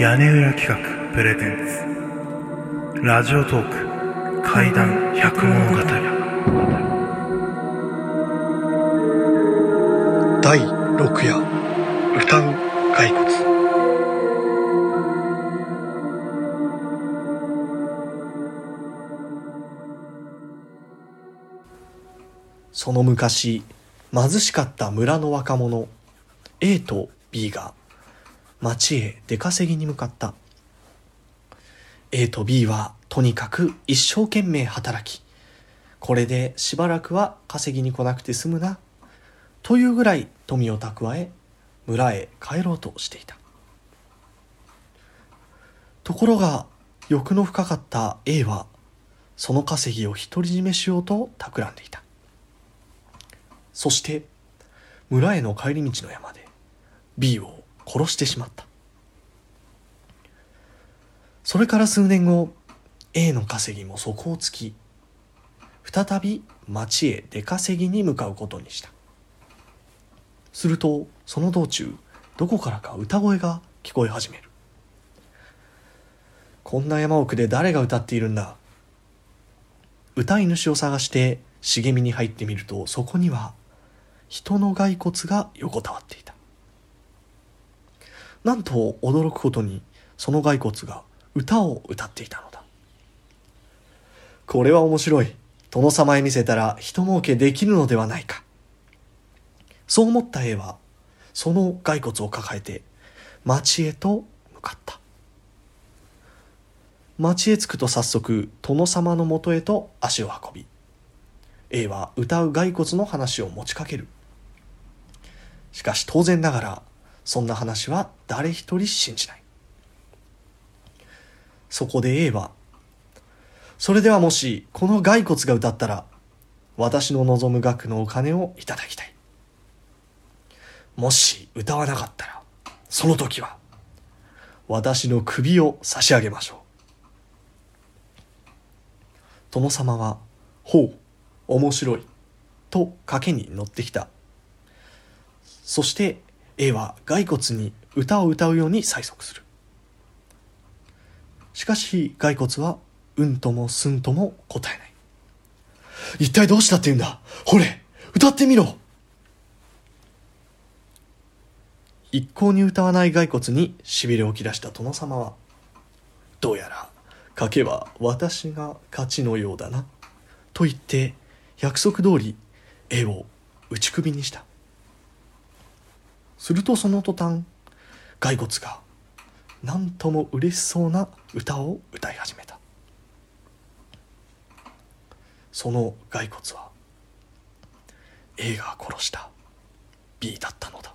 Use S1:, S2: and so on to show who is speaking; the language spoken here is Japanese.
S1: 屋根裏企画プレゼンツ。ラジオトーク怪談百物語。
S2: 第6夜歌う骸骨。その昔貧しかった村の若者 A と B が町へ出稼ぎに向かった。A と B はとにかく一生懸命働きこれでしばらくは稼ぎに来なくて済むなというぐらい富を蓄え村へ帰ろうとしていた。ところが欲の深かった A はその稼ぎを独り占めしようと企んでいた。そして村への帰り道の山で B を殺してしまった。それから数年後 A の稼ぎも底をつき再び町へ出稼ぎに向かうことにした。するとその道中どこからか歌声が聞こえ始める。こんな山奥で誰が歌っているんだ。歌い主を探して茂みに入ってみるとそこには人の骸骨が横たわっていた。なんと驚くことにその骸骨が歌を歌っていたのだ。これは面白い。殿様へ見せたら人儲けできるのではないか。そう思った A はその骸骨を抱えて町へと向かった。町へ着くと早速殿様のもとへと足を運び A は歌う骸骨の話を持ちかける。しかし当然ながらそんな話は誰一人信じない。そこで A はそれではもしこの骸骨が歌ったら私の望む額のお金をいただきたい。もし歌わなかったらその時は私の首を差し上げましょう。殿様は「ほう面白い」と賭けに乗ってきた。そして A は骸骨に歌を歌うように催促する。しかし骸骨はうんともすんとも答えない。一体どうしたって言うんだ？ほれ歌ってみろ。一向に歌わない骸骨にしびれを切らした殿様はどうやら賭けは私が勝ちのようだなと言って約束通り絵を打ち首にした。するとその途端骸骨が何とも嬉しそうな歌を歌い始めた。その骸骨は A が殺した B だったのだ。